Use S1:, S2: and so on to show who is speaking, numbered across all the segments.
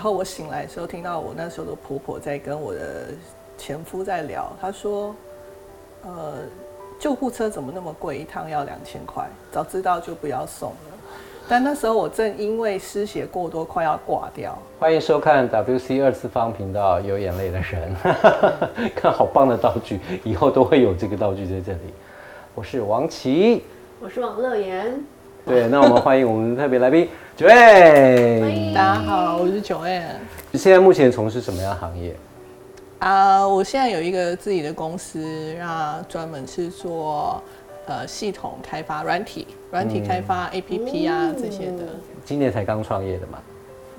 S1: 然后我醒来的时候，听到我那时候的婆婆在跟我的前夫在聊，她说：“呃，救护车怎么那么贵，一趟要两千块？早知道就不要送了。”但那时候我正因为失血过多，快要挂掉。
S2: 欢迎收看 WC 二次方频道，有眼泪的人，看好棒的道具，以后都会有这个道具在这里。我是王琦，
S3: 我是王乐妍。
S2: 对，那我们欢迎我们的特别来宾九
S3: 欢。迎
S1: 大家好，我是九 N
S2: 现在目前从事什么样的行业？
S1: 啊，我现在有一个自己的公司，那专门是做呃系统开发、软体、软体开发、APP 啊这些的。
S2: 今年才刚创业的嘛？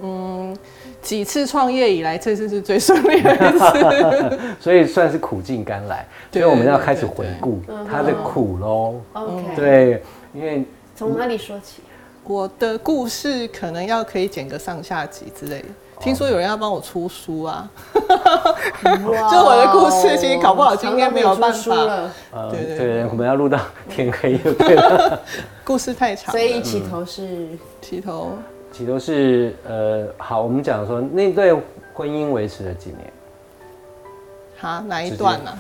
S1: 嗯，几次创业以来，这次是最顺利的一次。
S2: 所以算是苦尽甘来。所以我们要开始回顾
S3: 嗯
S2: 他的苦喽。
S3: OK，，
S2: 对，因为
S3: 从哪里说起？
S1: 我的故事可能要可以剪个上下集之类的。听说有人要帮我出书啊，就我的故事其实搞不好今天没有办法。
S2: 呃，
S1: 对对
S2: 对，我们要录到天黑就对了。
S1: 故事太长，
S3: 所以起头是？
S1: 起头
S2: 起头是呃，好，我们讲说那对婚姻维持了几年？
S1: 好哪一段呢、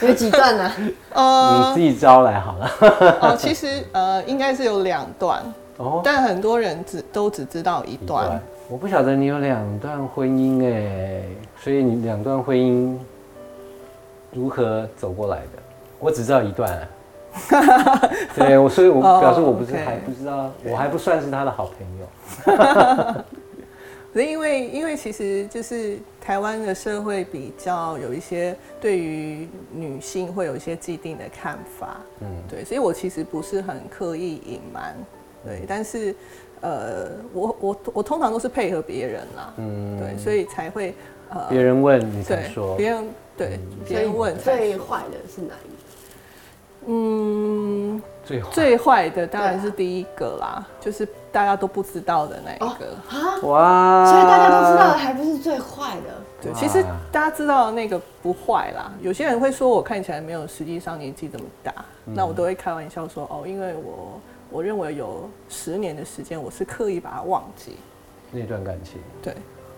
S3: 有几段呢？
S2: 你
S1: 呃
S2: 自己招来好了。
S1: 哦，其实呃应该是有两段，
S2: 哦，
S1: 但很多人只都只知道一段。
S2: 我不晓得你有两段婚姻哎，所以你两段婚姻如何走过来的？我只知道一段啊。对，我所以，我
S1: 哦
S2: 表示我不是还不知道，我还不算是他的好朋友。
S1: 可是因为因为其实就是台湾的社会比较有一些对于女性会有一些既定的看法，
S2: 嗯，
S1: 对，所以我其实不是很刻意隐瞒，对，但是呃，我我我通常都是配合别人啦，
S2: 嗯
S1: 对，所以才会呃，
S2: 别人问你才
S1: 对
S2: 说，
S1: 别人对别人问
S3: 最坏的是哪一个？
S1: 嗯，
S2: 最坏
S1: 最坏的当然是第一个啦，就是大家都不知道的那一个。
S3: 啊，
S2: 哇，
S3: 所以大家都知道的，还不是最坏的。
S1: 对，其实大家知道的那个不坏啦。有些人会说我看起来没有实际上年纪这么大，那我都会开玩笑说哦，因为我我认为有十年的时间，我是刻意把它忘记。
S2: 那段感情，
S1: 对，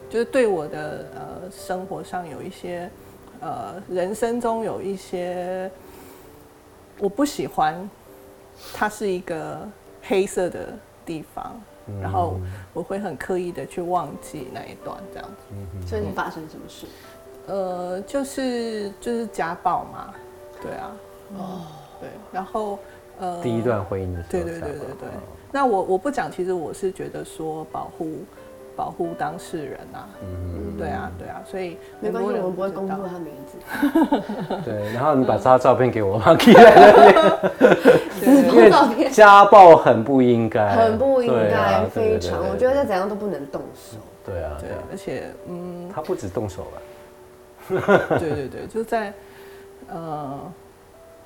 S1: 就是对我的呃生活上有一些呃人生中有一些我不喜欢，它是一个黑色的地方，然后我会很刻意的去忘记那一段这样子。
S3: 所以你发生什么事？
S1: 呃，就是就是家暴嘛，对啊，哦，对，然后呃，
S2: 第一段婚姻的时候，
S1: 对对对对对。那我我不讲，其实我是觉得说保护保护当事人啊，
S2: 嗯。
S1: 对啊对啊，所以
S3: 没关系，我们不会公布他名字。
S2: 对，然后你把他照片给我，放在那边。因为
S3: 照片。
S2: 家暴很不应该，
S3: 很不应该，非常，我觉得
S2: 得
S3: 再怎样都不能动手。
S2: 对啊，
S1: 对
S2: 对啊，，
S1: 而且嗯，
S2: 他不止动手了，
S1: 对对对，就在呃，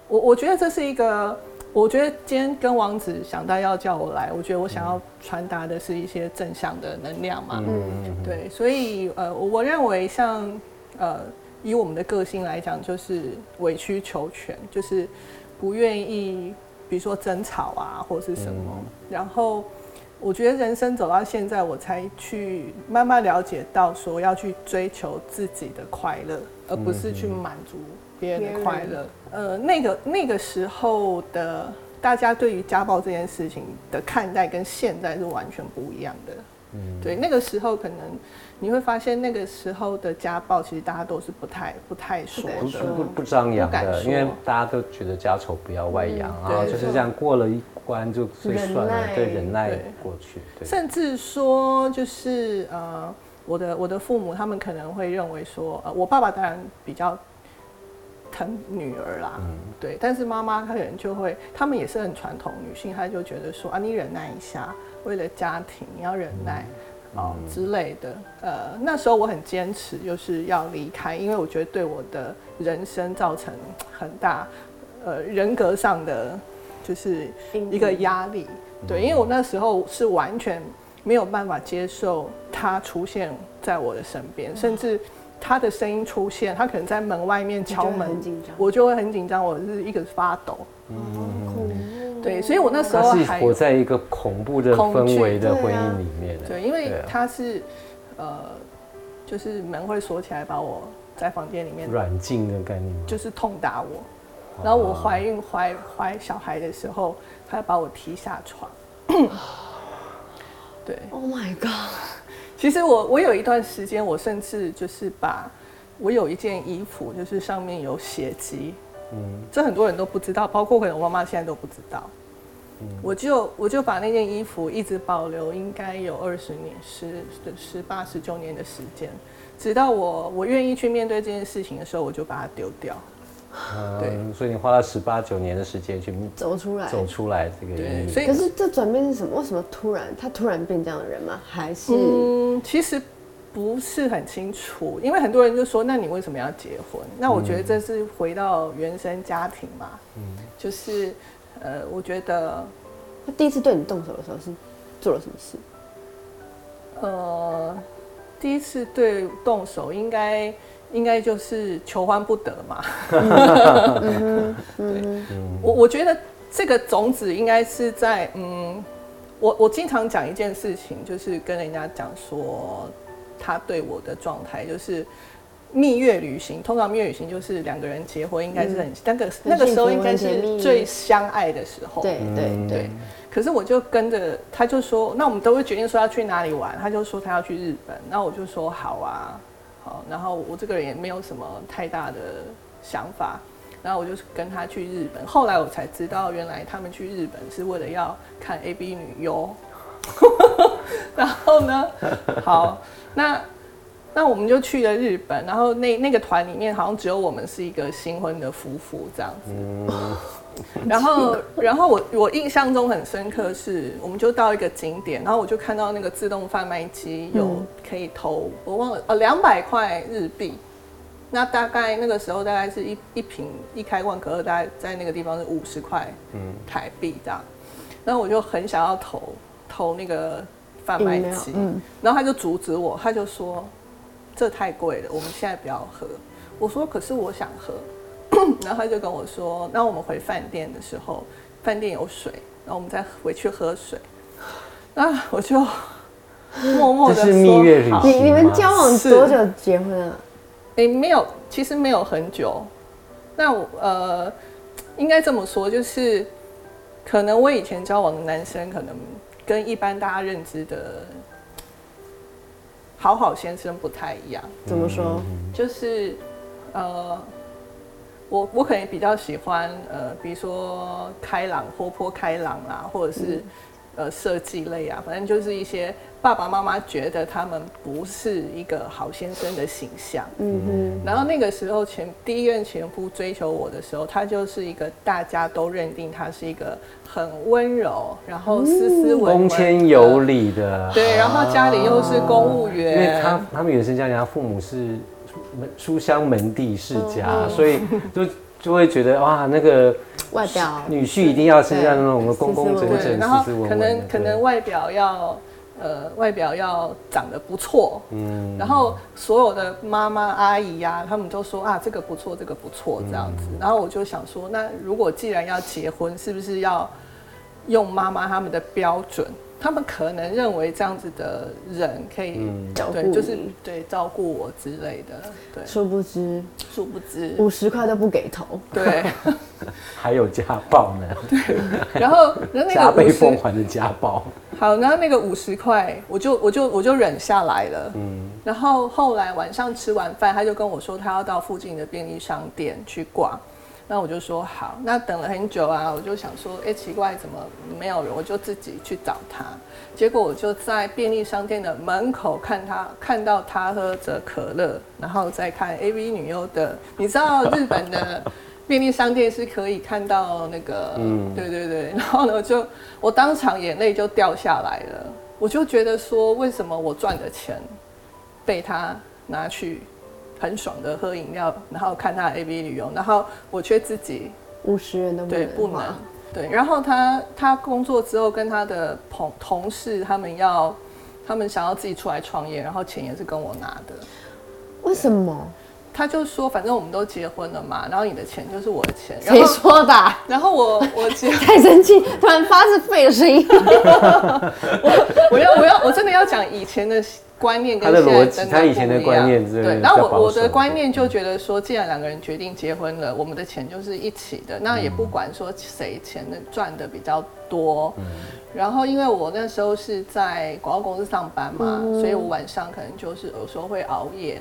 S1: 我我觉得这是一个，我觉得今天跟王子想到要叫我来，我觉得我想要传达的是一些正向的能量嘛，
S2: 嗯嗯，
S1: 对，所以呃，我我认为像呃，以我们的个性来讲，就是委曲求全，就是不愿意，比如说争吵啊，或是什么。
S2: 嗯。
S1: 然后我觉得人生走到现在，我才去慢慢了解到，说要去追求自己的快乐，而不是去满足别人的快乐。呃，那个那个时候的大家对于家暴这件事情的看待，跟现在是完全不一样的。
S2: 嗯。
S1: 对，那个时候可能你会发现，那个时候的家暴其实大家都是不太不太说的
S3: 不。
S2: 不不不张扬的，因为大家都觉得家丑不要外扬，
S3: 嗯
S2: 然后就是这样过了一关就最算了，对，忍耐
S1: 对。
S2: 过去，对，
S1: 甚至说，就是呃，我的我的父母他们可能会认为说，呃，我爸爸当然比较疼女儿啦，
S2: 嗯。
S1: 对，但是妈妈她可能就会，他们也是很传统女性，她就觉得说啊，你忍耐一下，为了家庭你要忍耐。哦之类的，呃，那时候我很坚持，就是要离开，因为我觉得对我的人生造成很大，呃，人格上的就是一个压力。对，因为我那时候是完全没有办法接受他出现在我的身边，甚至他的声音出现，他可能在门外面敲门我就会很紧张，我是一个发抖。
S3: 好恐怖
S1: 对，所以我那时
S2: 他是
S1: 候还
S2: 活在一个恐怖的氛围的婚姻里面的。
S1: 对，因为他是呃，就是门会锁起来，把我在房间里面
S2: 软禁的概念？
S1: 就是痛打我。然后我怀孕怀怀小孩的时候，他把我踢下床。对
S3: ，Oh my god！
S1: 其实我我有一段时间，我甚至就是把我有一件衣服，就是上面有血迹，
S2: 嗯
S1: 这很多人都不知道，包括可能我妈妈现在都不知道。我就我就把那件衣服一直保留，应该有二十年，十十八十九年的时间，直到我我愿意去面对这件事情的时候，我就把它丢掉。对
S2: 嗯，所以你花了十八九年的时间去
S3: 走出来。
S2: 走出来这个
S1: 对。所以
S3: 可是这转变是什么？为什么突然他突然变这样的人吗？还是、
S1: 嗯，其实不是很清楚，因为很多人就说，那你为什么要结婚？那我觉得这是回到原生家庭嘛，就是呃，我觉得
S3: 他第一次对你动手的时候是做了什么事？
S1: 呃，第一次对动手应该应该就是求欢不得嘛。对，我我觉得这个种子应该是在嗯，我我经常讲一件事情，就是跟人家讲说他对我的状态就是。蜜月旅行，通常蜜月旅行就是两个人结婚，应该是很、那个那个时候应该是最相爱的时候。
S3: 对对对
S1: 对，可是我就跟着他，就说，那我们都会决定说要去哪里玩，他就说他要去日本，那我就说好啊，好，然后我这个人也没有什么太大的想法，然后我就跟他去日本。后来我才知道，原来他们去日本是为了要看 A B 女优。然后呢，好，那那我们就去了日本，然后那那个团里面好像只有我们是一个新婚的夫妇这样子。然后，然后我我印象中很深刻是，我们就到一个景点，然后我就看到那个自动贩卖机有可以投，我忘了呃两百块日币，那大概那个时候大概是一一瓶一开罐可乐，大概在那个地方是五十块台币这样，然后我就很想要投投那个贩卖机，
S3: 嗯
S1: 然后他就阻止我，他就说这太贵了，我们现在不要喝。我说可是我想喝，然后他就跟我说，那我们回饭店的时候，饭店有水，然后我们再回去喝水。那我就默默的
S2: 说蜜月
S3: 你你们交往多久结婚啊？
S1: 诶，没有，其实没有很久。那我呃，应该这么说，就是可能我以前交往的男生，可能跟一般大家认知的好好先生不太一样。
S3: 怎么说？
S1: 就是呃，我我可能比较喜欢呃，比如说开朗、活泼开朗啦，或者是、呃设计类啊，反正就是一些爸爸妈妈觉得他们不是一个好先生的形象。
S3: 嗯
S1: 然后那个时候前第一任前夫追求我的时候，他就是一个大家都认定他是一个很温柔，然后斯斯文文、
S2: 恭谦有。礼的，
S1: 对，然后家里又是公务员，
S2: 因为他他们原生家庭，他父母是门书香门第世家，
S1: 嗯。
S2: 所以就就会觉得哇，那个
S3: 外表。
S2: 女婿一定要是像那种公公整
S3: 斯斯文文。
S1: 对，
S2: 整、
S1: 然后
S2: 斯斯文文
S1: 可能可能外表要呃外表要长得不错，
S2: 嗯
S1: 然后所有的妈妈阿姨呀、他们都说啊这个不错，这个不错这样子。然后我就想说，那如果既然要结婚，是不是要用妈妈他们的标准？他们可能认为这样子的人可以、
S2: 嗯。
S3: 照顾。
S1: 对，就是
S3: 你
S1: 对照顾我之类的，对，
S3: 殊不知
S1: 殊不知，
S3: 五十块都不给投。
S1: 对，
S2: 还有家暴呢，
S1: 然后然后那
S2: 加倍
S1: 个 五十
S2: 奉还的家暴，
S1: 好，然后那个五十块，我就我就我就忍下来了。
S2: 嗯。
S1: 然后后来晚上吃完饭，他就跟我说他要到附近的便利商店去逛。那我就说好，那等了很久啊，我就想说，哎，奇怪，怎么没有人？我就自己去找他。结果我就在便利商店的门口看他，看到他喝着可乐，然后再看 AV 女优的。你知道日本的 便利商店是可以看到那个，
S2: 嗯
S1: 对对对。然后呢，就我当场眼泪就掉下来了。我就觉得说，为什么我赚的钱被他拿去很爽的喝饮料，然后看他的 A V 旅游，然后我却自己
S3: 五十元都
S1: 对不能对，然后他他工作之后跟他的同同事他们要他们想要自己出来创业，然后钱也是跟我拿的。
S3: 为什么？
S1: 他就说，反正我们都结婚了嘛，然后你的钱就是我的钱。然
S3: 谁
S1: 后
S3: 说的啊？
S1: 然后我我结
S3: 太生气，突然发自肺的声音。
S1: 我 我要我要我真的要讲以前的观念跟
S2: 他的逻辑
S1: 现在真的
S2: 他以前的观念是
S1: 对，
S2: 比
S1: 然后我我
S2: 的
S1: 观念就觉得说，既然两个人决定结婚了，我们的钱就是一起的，那也不管说谁钱的赚的比较多。然后因为我那时候是在广告公司上班嘛，所以我晚上可能就是有时候会熬夜。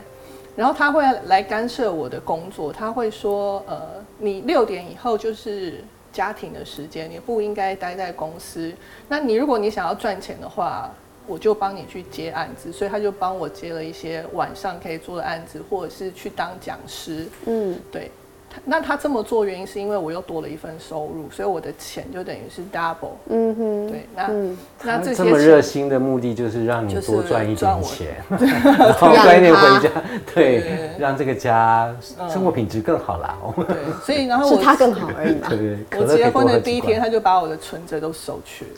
S1: 然后他会来干涉我的工作，他会说：“呃，你六点以后就是家庭的时间，你不应该待在公司。那你如果你想要赚钱的话，我就帮你去接案子。”所以他就帮我接了一些晚上可以做的案子，或者是去当讲师。
S3: 嗯，
S1: 对，他那他这么做原因是因为我又多了一份收入，所以我的钱就等于是 double。
S3: 嗯哼，
S1: 对，那、
S3: 嗯，
S1: 那这些
S2: 这么热心的目的就是让你多赚一点钱，然后赚一点回家，对
S1: 对，
S2: 让这个家
S1: 嗯
S2: 生活品质更好啦。哦
S1: 对，所以然后我
S3: 是他更好而已嘛
S2: 对。对，可
S1: 我结婚的第一天，他就把我的存折都收去了。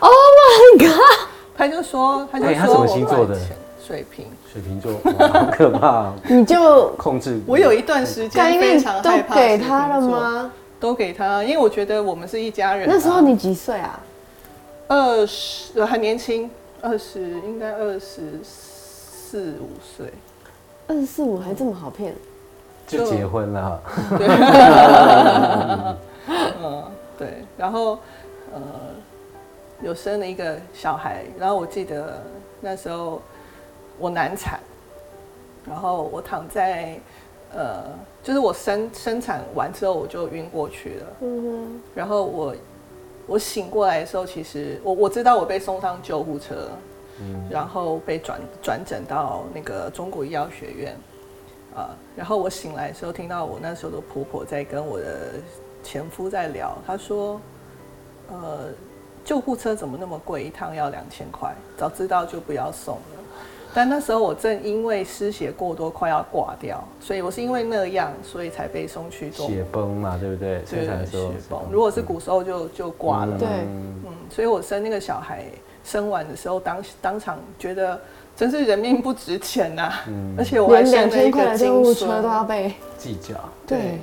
S3: Oh my god！
S1: 他就说，他就
S2: 哎他什么
S1: 说我
S2: 星座的
S1: 赚钱水瓶。
S2: 水瓶座，哇好可怕哦，
S3: 你就
S2: 控制。
S1: 我有一段时间非常害怕
S3: 给
S1: 水瓶
S3: 他了
S1: 座？
S3: 吗？
S1: 都给他，因为我觉得我们是一家人啊、
S3: 那时候你几岁啊？
S1: 二十，呃很年轻，二十应该二十四五岁。
S3: 二十四五还这么好骗？
S2: 就结婚了，
S1: 嗯，对，然后呃，有生了一个小孩，然后我记得那时候我难产，然后我躺在呃，就是我生生产完之后我就晕过去了，
S3: 嗯
S1: 然后我我醒过来的时候，其实我我知道我被送上救护车，然后被转转诊到那个中国医药学院，啊、然后我醒来的时候，听到我那时候的婆婆在跟我的前夫在聊，她说，呃，救护车怎么那么贵，一趟要两千块，早知道就不要送了。但那时候我正因为失血过多快要挂掉，所以我是因为那样，所以才被送去做
S2: 血崩嘛，对不对？
S1: 对
S2: 生产的时候
S1: 血崩。如果是骨瘦就就挂了嘛。
S3: 对
S1: 嗯，所以我生那个小孩生完的时候，当当场觉得真是人命不值钱呐、而且我还
S3: 连两
S1: 生了一个
S3: 千块的救护
S1: 金
S3: 车都要。被
S2: 计较，
S3: 对，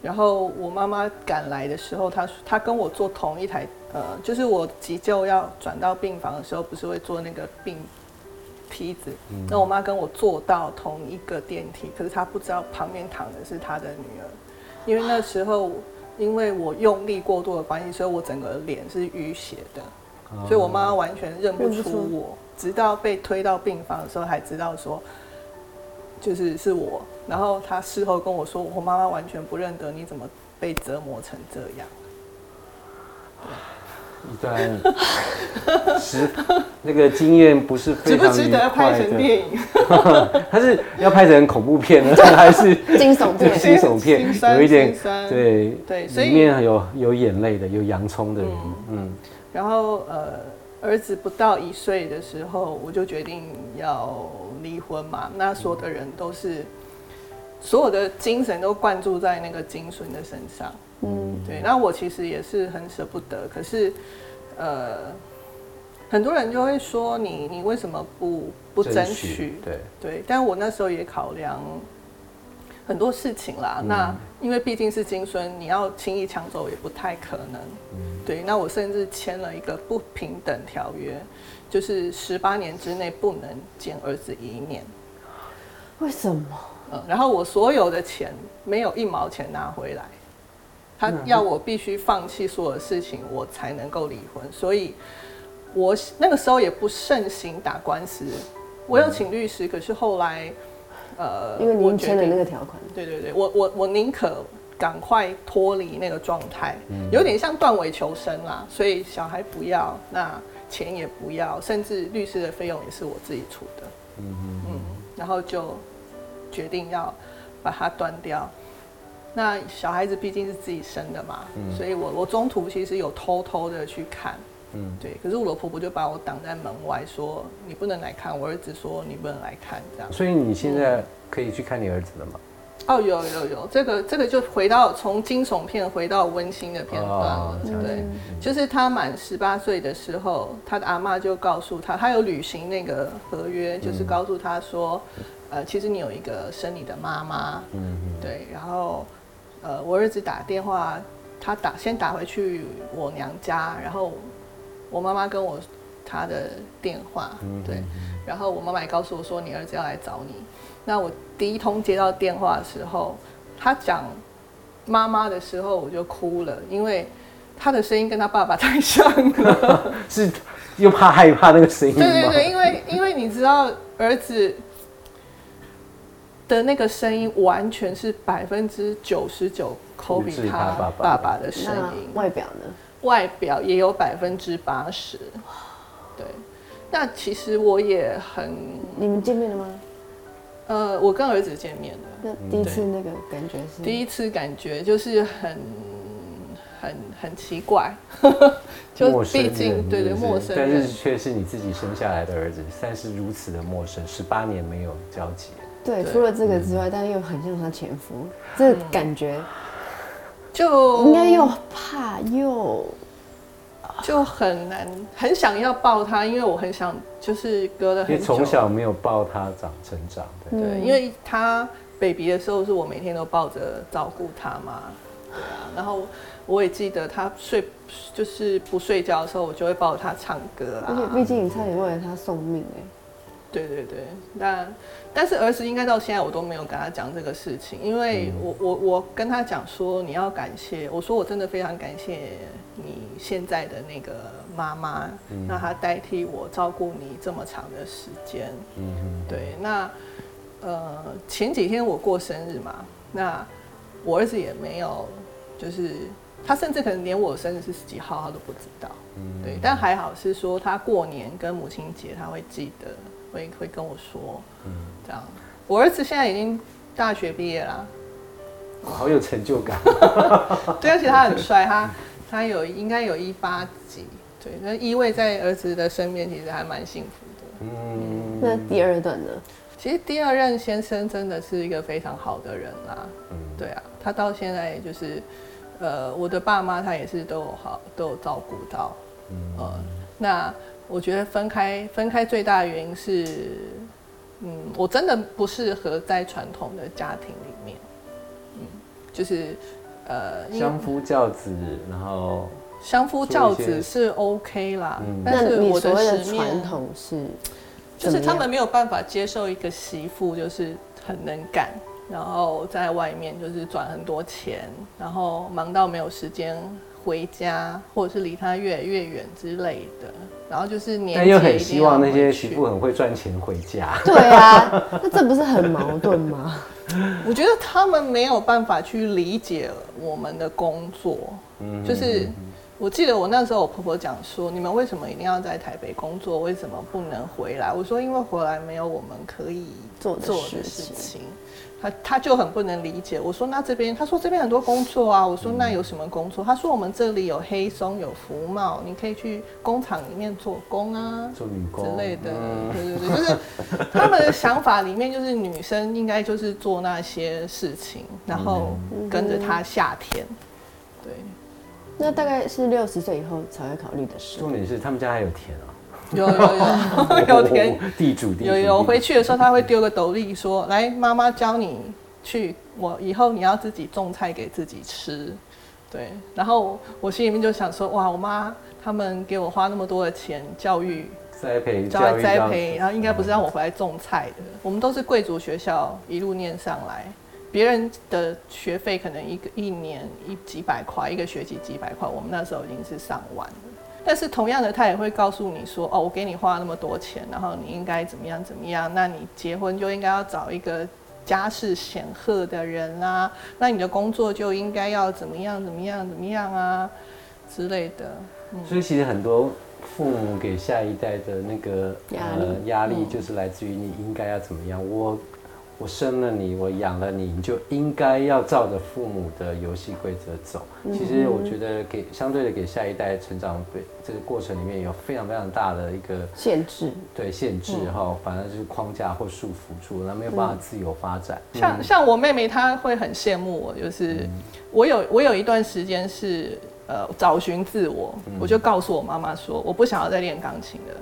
S1: 然后我妈妈赶来的时候，她她跟我坐同一台，呃，就是我急救要转到病房的时候，不是会坐那个病梯子？那我妈跟我坐到同一个电梯，可是她不知道旁边躺的是她的女儿，因为那时候因为我用力过度的关系，所以我整个脸是淤血的，所以我妈完全
S3: 认不出
S1: 我，直到被推到病房的时候才知道说。就是是我，然后她事后跟我说，我妈妈完全不认得你怎么被折磨成这样。
S2: 一段十那个经验不是非
S1: 值不
S2: 常
S1: 值得拍，成电影？
S2: 他是要拍成恐怖片呢，还是
S3: 惊悚片。
S2: 惊悚片有一点对
S1: 对所以
S2: 里面有有眼泪的，有洋葱的人，嗯，
S1: 然后呃，儿子不到一岁的时候，我就决定要离婚嘛。那所有的人都是所有的精神都灌注在那个金孙的身上。
S3: 嗯，
S1: 对，那我其实也是很舍不得，可是呃，很多人就会说你你为什么不不争取？
S2: 对，
S1: 对，但我那时候也考量很多事情啦。那因为毕竟是金孙，你要轻易抢走也不太可能。对，那我甚至签了一个不平等条约，就是十八年之内不能见儿子一面。
S3: 为什么？
S1: 嗯，然后我所有的钱没有一毛钱拿回来，他要我必须放弃所有的事情，我才能够离婚。所以我那个时候也不盛行打官司，我有请律师，可是后来，呃，
S3: 因为您签了那个条款。
S1: 对对对，我我我宁可赶快脱离那个状态，有点像断尾求生啦。所以小孩不要，那钱也不要，甚至律师的费用也是我自己出的。嗯然后就决定要把它断掉。那小孩子毕竟是自己生的嘛，所以我我中途其实有偷偷的去看，
S2: 嗯
S1: 对。可是我的婆婆就把我挡在门外，说你不能来看。我儿子说你不能来看，这样。
S2: 所以你现在可以去看你儿子了吗？
S1: 哦，有有有，这个这个就回到从惊悚片回到温馨的片段了。对，就是他满十八岁的时候，他的阿妈就告诉他，他有履行那个合约，就是告诉他说，呃，其实你有一个生你的妈妈，
S2: 嗯嗯
S1: 对，然后呃，我儿子打电话，他打先打回去我娘家，然后我妈妈跟我他的电话，
S2: 嗯
S1: 对，然后我妈妈也告诉我说你儿子要来找你。那我第一通接到电话的时候，他讲妈妈的时候，我就哭了，因为他的声音跟他爸爸太像了。
S2: 是又怕害怕那个声音？
S1: 对对对，因为因为你知道儿子的那个声音完全是百分之九十九抠比
S2: 是他
S1: 他
S2: 爸爸
S1: 的声音，
S3: 外表呢？
S1: 外表也有百分之八十。对，那其实我也很
S3: 你们见面了吗？
S1: 呃，我跟儿子见面的，
S3: 那第一次那个感觉是
S1: 第一次感觉就是很很很奇怪，就
S2: 陌生人
S1: 毕竟对对陌生
S2: 但
S1: 人
S2: 是，却是你自己生下来的儿子，但是如此的陌生，十八年没有交集。
S3: 对，
S1: 对
S3: 除了这个之外，但又很像他前夫，这感觉
S1: 就
S3: 应该又怕又
S1: 就很难，很想要抱他，因为我很想就是隔了
S2: 因为
S1: 很久，
S2: 从小没有抱他长成长的，
S1: 对，
S3: 嗯。
S1: 因为他 baby 的时候是我每天都抱着照顾他嘛，对啊，然后我也记得他睡就是不睡觉的时候，我就会抱着他唱歌啊。
S3: 而且
S1: 啊，
S3: 毕竟你差点为了他送命哎、
S1: 对对对，但但是儿子应该到现在我都没有跟他讲这个事情，因为我我我跟他讲说你要感谢，我说我真的非常感谢你现在的那个妈妈，那她代替我照顾你这么长的时间。
S2: 嗯，
S1: 对，那呃前几天我过生日嘛，那我儿子也没有，就是他甚至可能连我生日是几号他都不知道。
S2: 嗯
S1: 对，但还好是说他过年跟母亲节他会记得，会会跟我说，
S2: 嗯
S1: 这样。我儿子现在已经大学毕业了，
S2: 好有成就感。
S1: 对，而且他很帅，他他有应该有一八几，对，那依偎在儿子的身边，其实还蛮幸福的。
S2: 嗯，
S3: 那第二段呢？
S1: 其实第二任先生真的是一个非常好的人啦，
S2: 嗯
S1: 对啊，他到现在就是，呃，我的爸妈他也是都有好都有照顾到，
S2: 嗯
S1: 呃，那我觉得分开分开最大的原因是，嗯，我真的不适合在传统的家庭里面，嗯，就是呃，
S2: 相夫教子，然后
S1: 相夫教子是 OK 啦，
S2: 嗯。
S1: 但是我的
S3: 传统是
S1: 就是他们没有办法接受一个媳妇就是很能干，然后在外面就是赚很多钱，然后忙到没有时间回家，或者是离他越来越远之类的。然后就是年
S2: 但又很希望那些媳妇很会赚钱回家。
S3: 对啊，那这不是很矛盾吗？
S1: 我觉得他们没有办法去理解我们的工作，
S2: 嗯
S1: 就是我记得我那时候我婆婆讲说，你们为什么一定要在台北工作？为什么不能回来？我说因为回来没有我们可以
S3: 做的
S1: 做的
S3: 事情
S1: 事情。他他就很不能理解。我说那这边，他说这边很多工作啊。我说那有什么工作？他说我们这里有黑松，有服贸，你可以去工厂里面做工啊。
S2: 做女工
S1: 之类的，
S2: 嗯
S1: 对对对，就是 他们的想法里面，就是女生应该就是做那些事情，然后跟着他下田，对，
S3: 那大概是六十岁以后才会考虑的事。
S2: 重点是他们家还有田啊，
S1: 有有有有田，
S2: 地主地主
S1: 有有回去的时候，他会丢个斗笠说：“来，妈妈教你去，我以后你要自己种菜给自己吃。”对，然后我心里面就想说：“哇，我妈他们给我花那么多的钱教育
S2: 栽培
S1: 教育栽培，然后应该不是让我回来种菜的。我们都是贵族学校一路念上来，别人的学费可能一个一年一几百块，一个学期几百块，我们那时候已经是上万了。但是同样的，他也会告诉你说，哦，我给你花那么多钱，然后你应该怎么样怎么样，那你结婚就应该要找一个家世显赫的人啊，那你的工作就应该要怎么样怎么样怎么样啊之类的。
S2: 所以其实很多父母给下一代的那个
S3: 压力
S2: 呃压力，
S1: 嗯
S2: 就是来自于你应该要怎么样。我我生了你，我养了你，你就应该要照着父母的游戏规则走。其实我觉得给相对的给下一代成长，对这个过程里面有非常非常大的一个
S3: 限制，
S2: 对限制哈，反而是框架或束缚住，那没有办法自由发展。
S1: 像像我妹妹，她会很羡慕我，就是我有我有一段时间是呃找寻自我，我就告诉我妈妈说，我不想要再练钢琴了。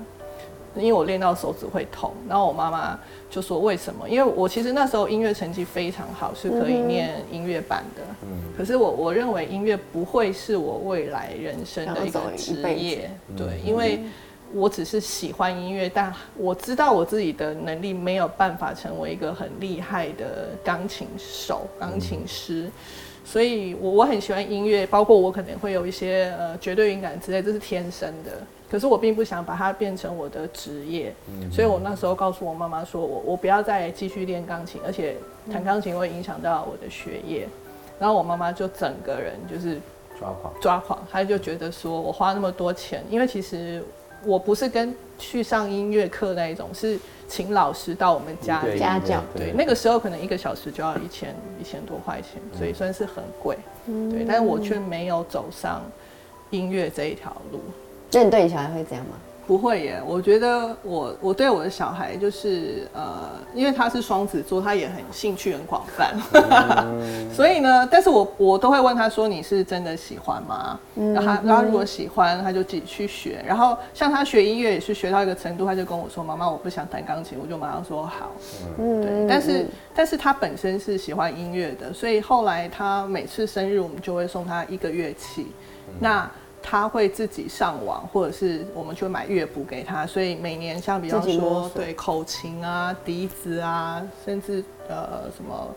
S1: 因为我练到手指会痛，然后我妈妈就说为什么？因为我其实那时候音乐成绩非常好，是可以念音乐班的。嗯。可是我我认为音乐不会是我未来人生的一个职业，对，因为我只是喜欢音乐，但我知道我自己的能力没有办法成为一个很厉害的钢琴手、钢琴师，所以我我很喜欢音乐，包括我可能会有一些呃绝对音感之类，这是天生的。可是我并不想把它变成我的职业，所以我那时候告诉我妈妈说，我我不要再继续练钢琴，而且弹钢琴会影响到我的学业。然后我妈妈就整个人就是
S2: 抓狂，
S1: 抓狂，她就觉得说我花那么多钱，因为其实我不是跟去上音乐课那一种，是请老师到我们家
S3: 家教。
S1: 对，那个时候可能一个小时就要一千一千多块钱，所以算是很贵。对，但是我却没有走上音乐这一条路。
S3: 那你对你小孩会这样吗？
S1: 不会耶，我觉得我我对我的小孩就是呃，因为他是双子座，他也很兴趣很广泛，所以呢，但是我我都会问他说你是真的喜欢吗？然后他如果喜欢，他就自己去学。然后像他学音乐也是学到一个程度，他就跟我说妈妈我不想弹钢琴，我就马上说好。嗯，对。但是但是他本身是喜欢音乐的，所以后来他每次生日我们就会送他一个乐器。那他会自己上网，或者是我们去买乐谱给他，所以每年像比方说对口琴啊、笛子啊，甚至呃什么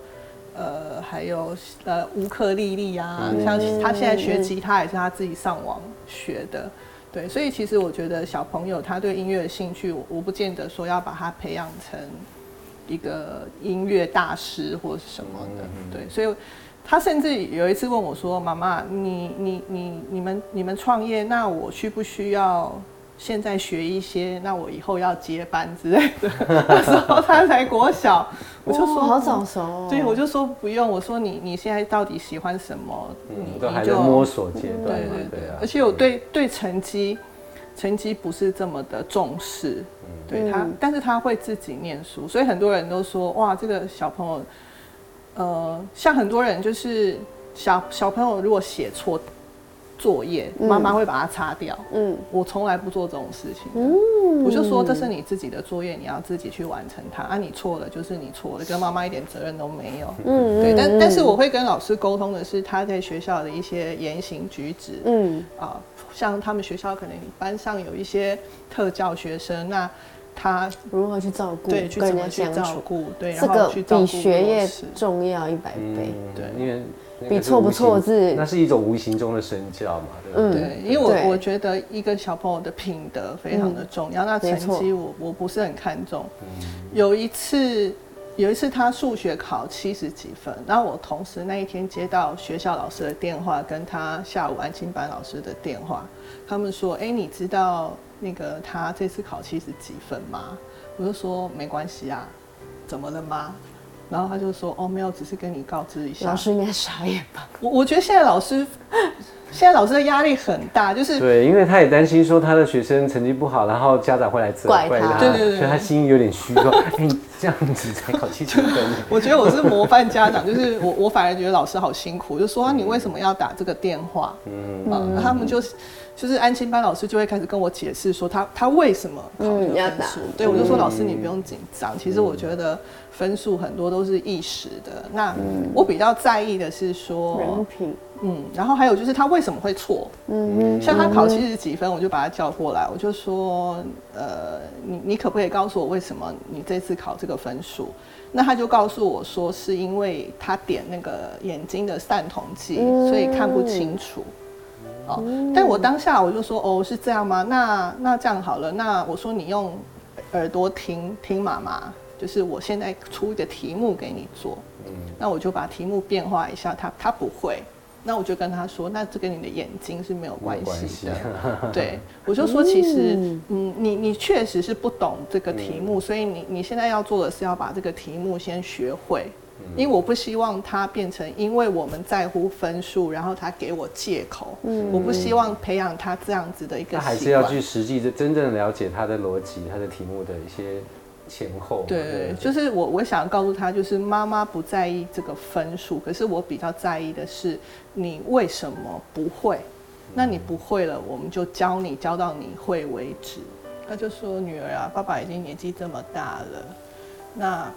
S1: 呃还有呃乌克丽丽啊，像他现在学吉他也是他自己上网学的，对，所以其实我觉得小朋友他对音乐的兴趣，我不见得说要把他培养成一个音乐大师或是什么的，对，所以。他甚至有一次问我说：“妈妈，你你你你们你们创业，那我需不需要现在学一些？那我以后要接班之类的。”那时候他才国小，我就说
S3: 好早熟。
S1: 对，我就说不用。我说你你现在到底喜欢什么？
S2: 你都还在摸索阶段。
S1: 对对对。而且我对对成绩成绩不是这么的重视。对他，但是他会自己念书，所以很多人都说哇，这个小朋友。呃，像很多人就是小小朋友如果写错作业，妈妈会把它擦掉。嗯，我从来不做这种事情。嗯，我就说这是你自己的作业，你要自己去完成它。啊，你错了就是你错了，跟妈妈一点责任都没有。嗯，对。但但是我会跟老师沟通的是他在学校的一些言行举止。嗯，啊，像他们学校可能班上有一些特教学生，那。他
S3: 如何去照顾？
S1: 对，去怎么去照顾？对，
S3: 这个比学业重要一百倍。
S2: 对，因为
S3: 比错不错字，
S2: 那是一种无形中的身教嘛。对不，
S1: 对，因为我我觉得一个小朋友的品德非常的重要。那成绩我我不是很看重。有一次，有一次他数学考七十几分，然后我同时那一天接到学校老师的电话，跟他下午安静班老师的电话，他们说：“哎，你知道？”那个他这次考七十几分吗？我就说没关系啊，怎么了吗？然后他就说哦没有，只是跟你告知一下。
S3: 老师应该傻眼吧？
S1: 我我觉得现在老师。现在老师的压力很大，就是
S2: 对，因为他也担心说他的学生成绩不好，然后家长会来责怪他，
S1: 对对对，
S2: 所以他心有点虚，说 哎，这样子才考七十分。
S1: 我觉得我是模范家长，就是我我反而觉得老师好辛苦，就说你为什么要打这个电话？嗯，他们就是就是安亲班老师就会开始跟我解释说他他为什么考这个分数，对我就说老师你不用紧张，其实我觉得分数很多都是一时的，那我比较在意的是说
S3: 人品。
S1: 嗯，然后还有就是他为什么会错？嗯像他考七十几分，我就把他叫过来，我就说，呃，你你可不可以告诉我为什么你这次考这个分数？那他就告诉我说，是因为他点那个眼睛的散瞳剂，所以看不清楚。哦，但我当下我就说，哦，是这样吗？那那这样好了，那我说你用耳朵听听妈妈，就是我现在出一个题目给你做，嗯，那我就把题目变化一下，他他不会。那我就跟他说，那这跟你的眼睛是没有关系
S2: 系
S1: 的。对，我就说其实，
S3: 嗯
S1: 嗯，你你确实是不懂这个题目，所以你你现在要做的是要把这个题目先学会。因为我不希望他变成，因为我们在乎分数，然后他给我借口。我不希望培养他这样子的一个。
S2: 他还是要去实际的真正了解他的逻辑，他的题目的一些前后嘛。
S1: 对，就是我我想告诉他，就是妈妈不在意这个分数，可是我比较在意的是你为什么不会。那你不会了，我们就教你，教到你会为止。他就说：“女儿啊，爸爸已经年纪这么大了，那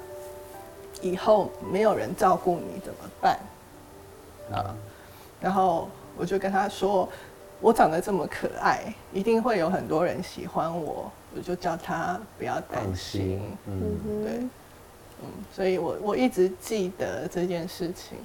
S1: 以后没有人照顾你怎么办？”啊，然后我就跟他说：“我长得这么可爱，一定会有很多人喜欢我。”我就叫他不要担心
S2: 心。，嗯，
S1: 对，嗯，所以我我一直记得这件事情。